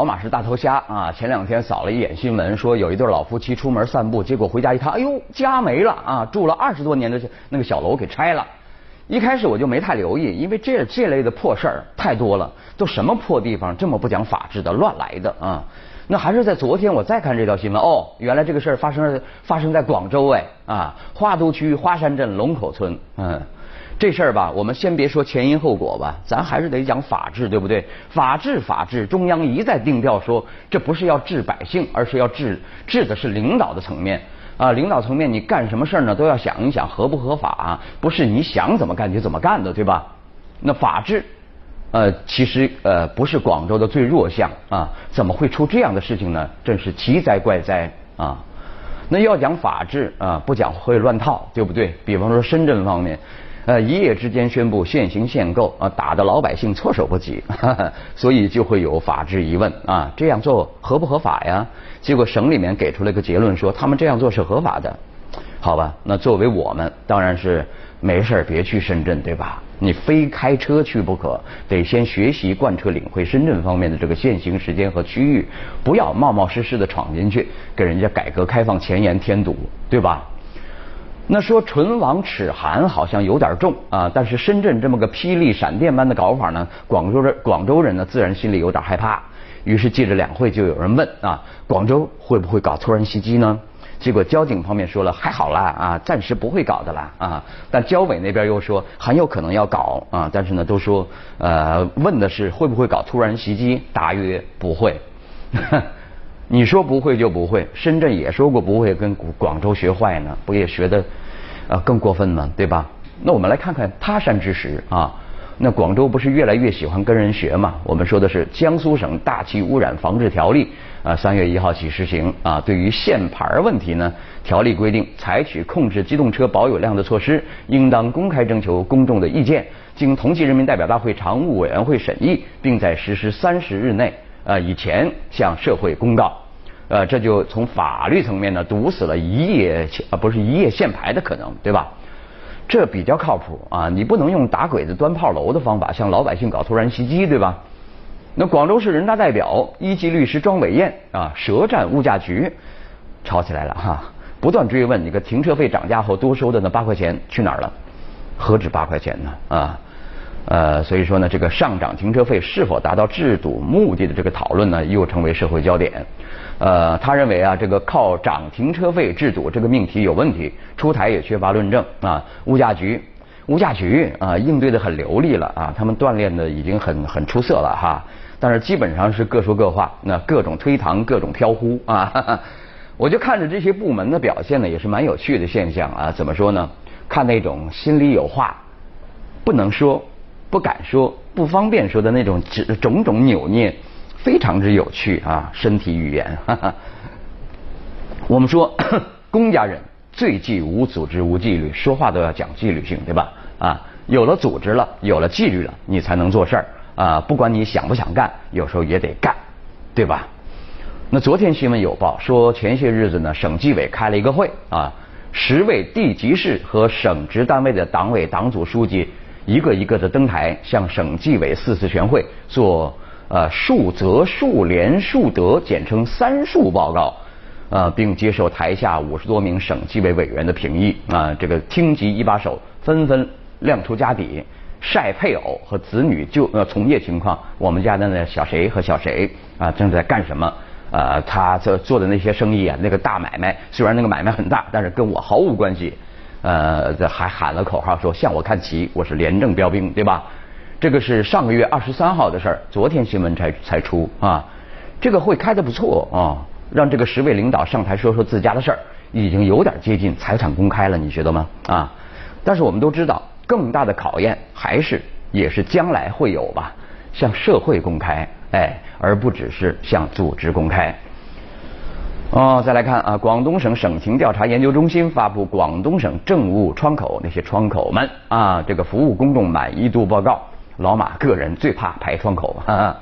宝马是大头虾啊！前两天扫了一眼新闻，说有一对老夫妻出门散步，结果回家一看，哎呦，家没了啊！住了二十多年的那个小楼给拆了。一开始我就没太留意，因为这这类的破事儿太多了，都什么破地方这么不讲法治的，乱来的啊！那还是在昨天我再看这条新闻，哦，原来这个事儿发生发生在广州哎啊，花都区花山镇龙口村，嗯。这事儿吧，我们先别说前因后果吧，咱还是得讲法治，对不对？法治，法治，中央一再定调说，这不是要治百姓，而是要治治的是领导的层面啊。领导层面，你干什么事儿呢，都要想一想合不合法，不是你想怎么干就怎么干的，对吧？那法治，呃，其实呃不是广州的最弱项啊，怎么会出这样的事情呢？真是奇哉怪哉啊！那要讲法治啊，不讲会乱套，对不对？比方说深圳方面。呃，一夜之间宣布限行限购啊，打的老百姓措手不及，所以就会有法治疑问啊，这样做合不合法呀？结果省里面给出了一个结论，说他们这样做是合法的。好吧，那作为我们，当然是没事别去深圳，对吧？你非开车去不可，得先学习贯彻领会深圳方面的这个限行时间和区域，不要冒冒失失的闯进去，给人家改革开放前沿添堵，对吧？那说唇亡齿寒好像有点重啊，但是深圳这么个霹雳闪电般的搞法呢，广州人广州人呢自然心里有点害怕。于是记着两会就有人问啊，广州会不会搞突然袭击呢？结果交警方面说了还好啦啊，暂时不会搞的啦啊。但交委那边又说很有可能要搞啊，但是呢都说呃问的是会不会搞突然袭击，答曰不会。你说不会就不会，深圳也说过不会跟广州学坏呢，不也学的呃更过分吗？对吧？那我们来看看他山之石啊，那广州不是越来越喜欢跟人学嘛？我们说的是江苏省大气污染防治条例啊，三月一号起实行啊。对于限牌问题呢，条例规定采取控制机动车保有量的措施，应当公开征求公众的意见，经同级人民代表大会常务委员会审议，并在实施三十日内。呃，以前向社会公告，呃，这就从法律层面呢堵死了一夜啊不是一夜限牌的可能，对吧？这比较靠谱啊，你不能用打鬼子端炮楼的方法向老百姓搞突然袭击，对吧？那广州市人大代表一级律师庄伟燕啊，舌战物价局，吵起来了哈，不断追问你个停车费涨价后多收的那八块钱去哪儿了？何止八块钱呢啊？呃，所以说呢，这个上涨停车费是否达到制度目的的这个讨论呢，又成为社会焦点。呃，他认为啊，这个靠涨停车费制度这个命题有问题，出台也缺乏论证啊。物价局，物价局啊，应对的很流利了啊，他们锻炼的已经很很出色了哈。但是基本上是各说各话，那各种推搪，各种飘忽啊。我就看着这些部门的表现呢，也是蛮有趣的现象啊。怎么说呢？看那种心里有话不能说。不敢说、不方便说的那种只种种扭捏，非常之有趣啊！身体语言，我们说 公家人最忌无组织、无纪律，说话都要讲纪律性，对吧？啊，有了组织了，有了纪律了，你才能做事儿啊！不管你想不想干，有时候也得干，对吧？那昨天新闻有报说，前些日子呢，省纪委开了一个会啊，十位地级市和省直单位的党委党组书记。一个一个的登台，向省纪委四次全会做呃数责数联数德，简称三数报告，呃，并接受台下五十多名省纪委委员的评议啊。这个厅级一把手纷纷亮出家底，晒配偶和子女就呃从业情况。我们家的那小谁和小谁啊正在干什么？呃，他做做的那些生意啊，那个大买卖，虽然那个买卖很大，但是跟我毫无关系。呃，这还喊了口号说向我看齐，我是廉政标兵，对吧？这个是上个月二十三号的事儿，昨天新闻才才出啊。这个会开的不错啊，让这个十位领导上台说说自家的事儿，已经有点接近财产公开了，你觉得吗？啊？但是我们都知道，更大的考验还是也是将来会有吧，向社会公开，哎，而不只是向组织公开。哦，再来看啊，广东省省情调查研究中心发布广东省政务窗口那些窗口们啊，这个服务公众满意度报告。老马个人最怕排窗口，哈哈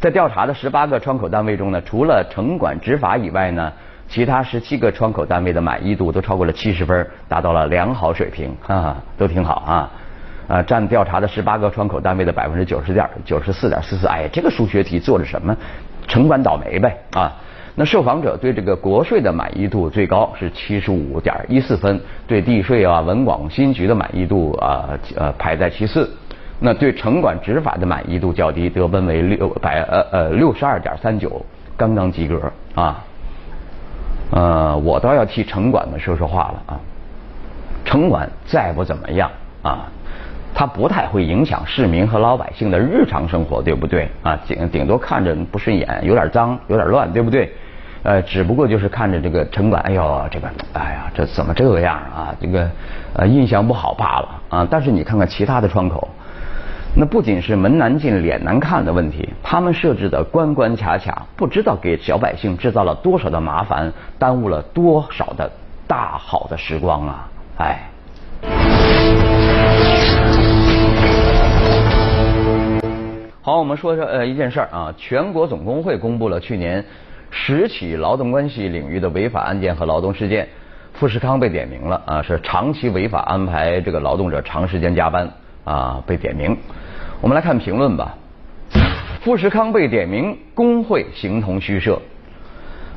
在调查的十八个窗口单位中呢，除了城管执法以外呢，其他十七个窗口单位的满意度都超过了七十分，达到了良好水平，哈，都挺好啊。啊，占调查的十八个窗口单位的百分之九十点九十四点四四。哎，这个数学题做的什么？城管倒霉呗啊！那受访者对这个国税的满意度最高是七十五点一四分，对地税啊、文广新局的满意度啊呃排在其次。那对城管执法的满意度较低，得分为六百呃呃六十二点三九，刚刚及格啊。呃，我倒要替城管们说说话了啊。城管再不怎么样啊，它不太会影响市民和老百姓的日常生活，对不对啊？顶顶多看着不顺眼，有点脏，有点乱，对不对？呃，只不过就是看着这个城管，哎呦，这个，哎呀，这怎么这个样啊？这个呃，印象不好罢了啊。但是你看看其他的窗口。那不仅是门难进、脸难看的问题，他们设置的关关卡卡，不知道给小百姓制造了多少的麻烦，耽误了多少的大好的时光啊！哎。好，我们说说呃一件事儿啊，全国总工会公布了去年十起劳动关系领域的违法案件和劳动事件，富士康被点名了啊，是长期违法安排这个劳动者长时间加班啊，被点名。我们来看评论吧。富士康被点名，工会形同虚设。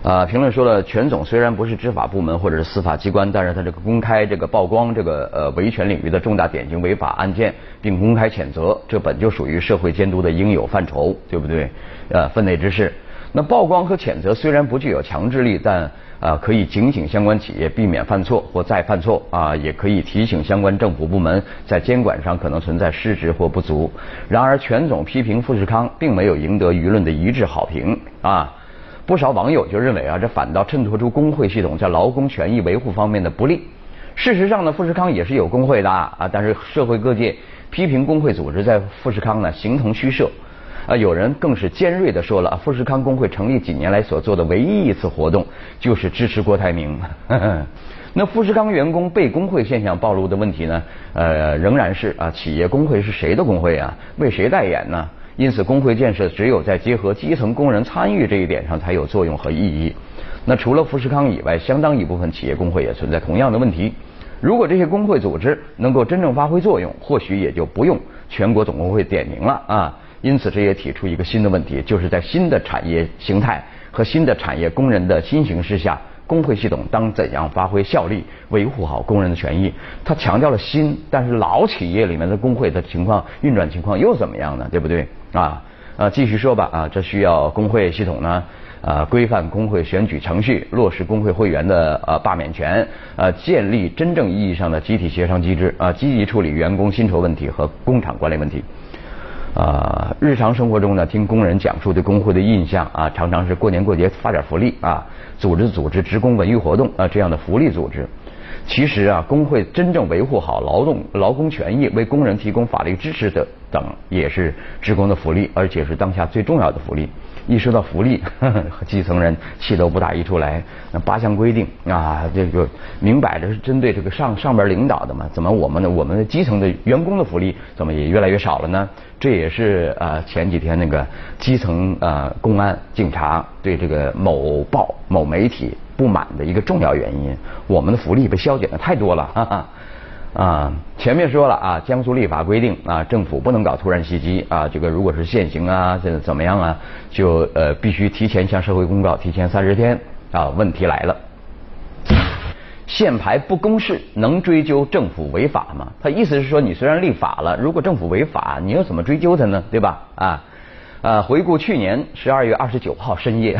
啊，评论说了，全总虽然不是执法部门或者是司法机关，但是他这个公开这个曝光这个呃维权领域的重大典型违法案件，并公开谴责，这本就属于社会监督的应有范畴，对不对？呃，分内之事。那曝光和谴责虽然不具有强制力，但啊可以警醒相关企业避免犯错或再犯错啊，也可以提醒相关政府部门在监管上可能存在失职或不足。然而，全总批评富士康并没有赢得舆论的一致好评啊，不少网友就认为啊，这反倒衬托出工会系统在劳工权益维护方面的不利。事实上呢，富士康也是有工会的啊，但是社会各界批评工会组织在富士康呢形同虚设。啊，有人更是尖锐的说了，富士康工会成立几年来所做的唯一一次活动，就是支持郭台铭。那富士康员工被工会现象暴露的问题呢？呃，仍然是啊，企业工会是谁的工会啊？为谁代言呢？因此，工会建设只有在结合基层工人参与这一点上才有作用和意义。那除了富士康以外，相当一部分企业工会也存在同样的问题。如果这些工会组织能够真正发挥作用，或许也就不用全国总工会点名了啊。因此，这也提出一个新的问题，就是在新的产业形态和新的产业工人的新形势下，工会系统当怎样发挥效力，维护好工人的权益？他强调了新，但是老企业里面的工会的情况运转情况又怎么样呢？对不对？啊，啊，继续说吧。啊，这需要工会系统呢，呃，规范工会选举程序，落实工会会员的呃罢免权，呃，建立真正意义上的集体协商机制，啊，积极处理员工薪酬问题和工厂管理问题。啊，日常生活中呢，听工人讲述对工会的印象啊，常常是过年过节发点福利啊，组织组织职工文娱活动啊这样的福利组织。其实啊，工会真正维护好劳动劳工权益，为工人提供法律支持的等，也是职工的福利，而且是当下最重要的福利。一说到福利，基层人气都不打一处来。那八项规定啊，这个明摆着是针对这个上上边领导的嘛？怎么我们的我们的基层的员工的福利怎么也越来越少了呢？这也是呃前几天那个基层呃公安警察对这个某报某媒体不满的一个重要原因。我们的福利被削减的太多了，哈哈。啊，前面说了啊，江苏立法规定啊，政府不能搞突然袭击啊，这个如果是限行啊，这怎么样啊，就呃必须提前向社会公告，提前三十天啊。问题来了，限牌不公示能追究政府违法吗？他意思是说，你虽然立法了，如果政府违法，你又怎么追究他呢？对吧？啊。呃，回顾去年十二月二十九号深夜，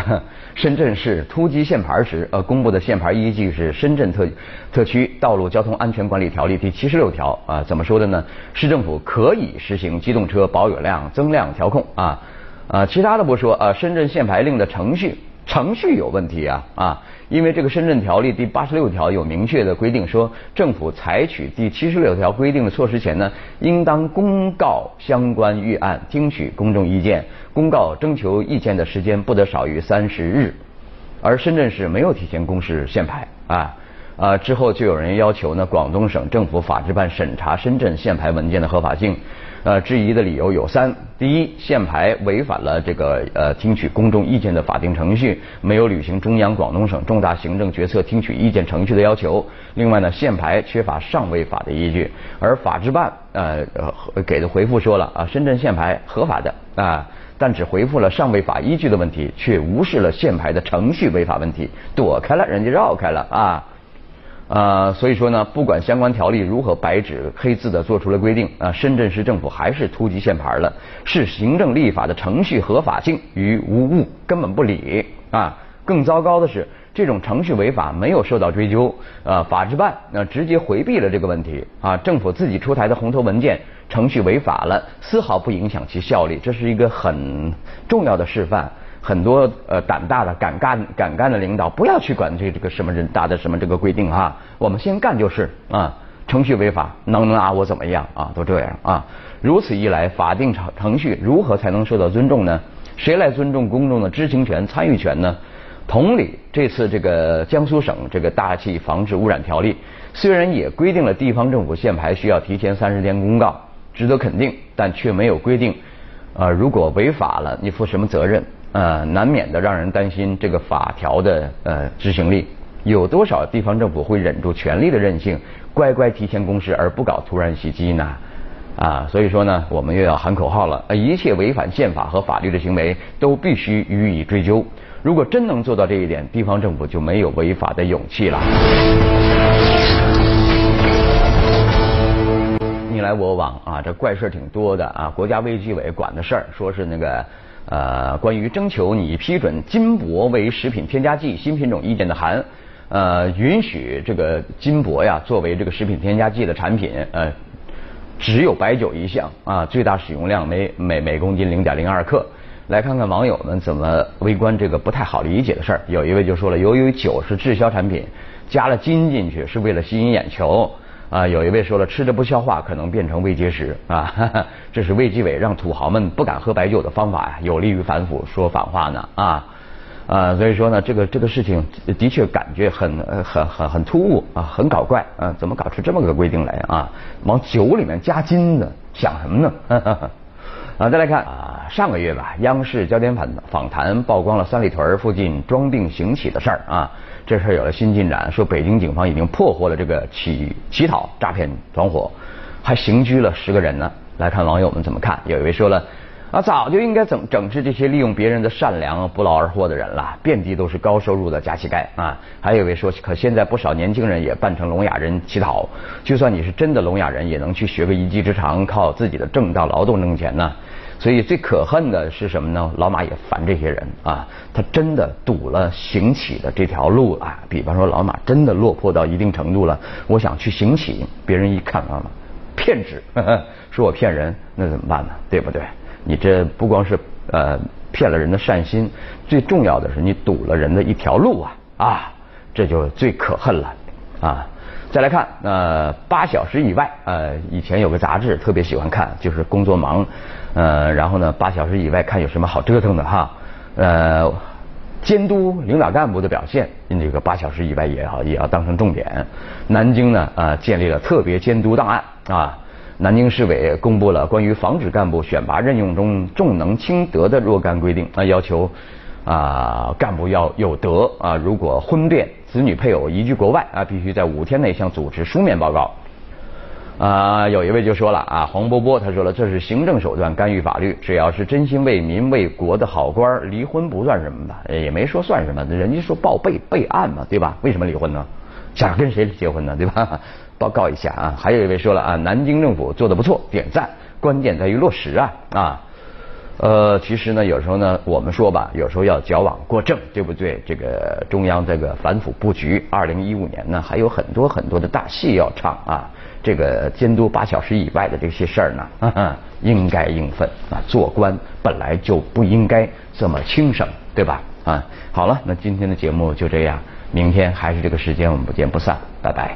深圳市突击限牌时，呃，公布的限牌依据是《深圳特特区道路交通安全管理条例》第七十六条啊，怎么说的呢？市政府可以实行机动车保有量增量调控啊，啊，其他的不说啊，深圳限牌令的程序。程序有问题啊啊！因为这个深圳条例第八十六条有明确的规定，说政府采取第七十六条规定的措施前呢，应当公告相关预案，听取公众意见，公告征求意见的时间不得少于三十日。而深圳市没有提前公示限牌啊啊！之后就有人要求呢，广东省政府法制办审查深圳限牌文件的合法性。呃，质疑的理由有三：第一，限牌违反了这个呃听取公众意见的法定程序，没有履行中央广东省重大行政决策听取意见程序的要求；另外呢，限牌缺乏上位法的依据。而法制办呃给的回复说了啊，深圳限牌合法的啊，但只回复了上位法依据的问题，却无视了限牌的程序违法问题，躲开了，人家绕开了啊。啊，所以说呢，不管相关条例如何白纸黑字的做出了规定，啊，深圳市政府还是突击限牌了，视行政立法的程序合法性于无物，根本不理啊。更糟糕的是，这种程序违法没有受到追究，啊，法制办那直接回避了这个问题啊。政府自己出台的红头文件程序违法了，丝毫不影响其效力，这是一个很重要的示范。很多呃胆大的敢干敢干的领导，不要去管这这个什么人大的什么这个规定哈，我们先干就是啊，程序违法能拿我怎么样啊？都这样啊，如此一来，法定程程序如何才能受到尊重呢？谁来尊重公众的知情权、参与权呢？同理，这次这个江苏省这个大气防治污染条例，虽然也规定了地方政府限牌需要提前三十天公告，值得肯定，但却没有规定，呃，如果违法了，你负什么责任？呃，难免的让人担心这个法条的呃执行力，有多少地方政府会忍住权力的任性，乖乖提前公示而不搞突然袭击呢？啊，所以说呢，我们又要喊口号了，一切违反宪法和法律的行为都必须予以追究。如果真能做到这一点，地方政府就没有违法的勇气了。你来我往啊，这怪事挺多的啊。国家卫计委管的事儿，说是那个。呃，关于征求你批准金箔为食品添加剂新品种意见的函，呃，允许这个金箔呀作为这个食品添加剂的产品，呃，只有白酒一项啊，最大使用量每每每公斤零点零二克。来看看网友们怎么围观这个不太好理解的事儿。有一位就说了，由于酒是滞销产品，加了金进去是为了吸引眼球。啊，有一位说了，吃着不消化，可能变成胃结石啊！这是卫计委让土豪们不敢喝白酒的方法呀，有利于反腐说反话呢啊！啊，所以说呢，这个这个事情的确感觉很很很很突兀啊，很搞怪啊，怎么搞出这么个规定来啊？往酒里面加金子？想什么呢？啊，再来看啊，上个月吧，央视焦点访访谈曝光了三里屯附近装病行乞的事儿啊。这事儿有了新进展，说北京警方已经破获了这个乞乞讨诈骗团伙，还刑拘了十个人呢。来看网友们怎么看？有一位说了啊，早就应该整整治这些利用别人的善良不劳而获的人了，遍地都是高收入的假乞丐啊。还有一位说，可现在不少年轻人也扮成聋哑人乞讨，就算你是真的聋哑人，也能去学个一技之长，靠自己的正当劳动挣钱呢。所以最可恨的是什么呢？老马也烦这些人啊，他真的堵了行乞的这条路啊。比方说，老马真的落魄到一定程度了，我想去行乞，别人一看啊，骗子，说我骗人，那怎么办呢？对不对？你这不光是呃骗了人的善心，最重要的是你堵了人的一条路啊啊，这就最可恨了啊。再来看，呃，八小时以外，呃，以前有个杂志特别喜欢看，就是工作忙，呃，然后呢，八小时以外看有什么好折腾的哈，呃，监督领导干部的表现，这个八小时以外也好，也要当成重点。南京呢，啊，建立了特别监督档案啊，南京市委公布了关于防止干部选拔任用中重能轻德的若干规定，啊，要求。啊，干部要有德啊！如果婚变、子女配偶移居国外啊，必须在五天内向组织书面报告。啊，有一位就说了啊，黄波波他说了，这是行政手段干预法律，只要是真心为民为国的好官，离婚不算什么吧？也没说算什么，人家说报备备案嘛，对吧？为什么离婚呢？想跟谁结婚呢？对吧？报告一下啊。还有一位说了啊，南京政府做的不错，点赞，关键在于落实啊啊。呃，其实呢，有时候呢，我们说吧，有时候要矫枉过正，对不对？这个中央这个反腐布局，二零一五年呢，还有很多很多的大戏要唱啊。这个监督八小时以外的这些事儿呢，应该应分啊。做官本来就不应该这么轻省，对吧？啊，好了，那今天的节目就这样，明天还是这个时间，我们不见不散，拜拜。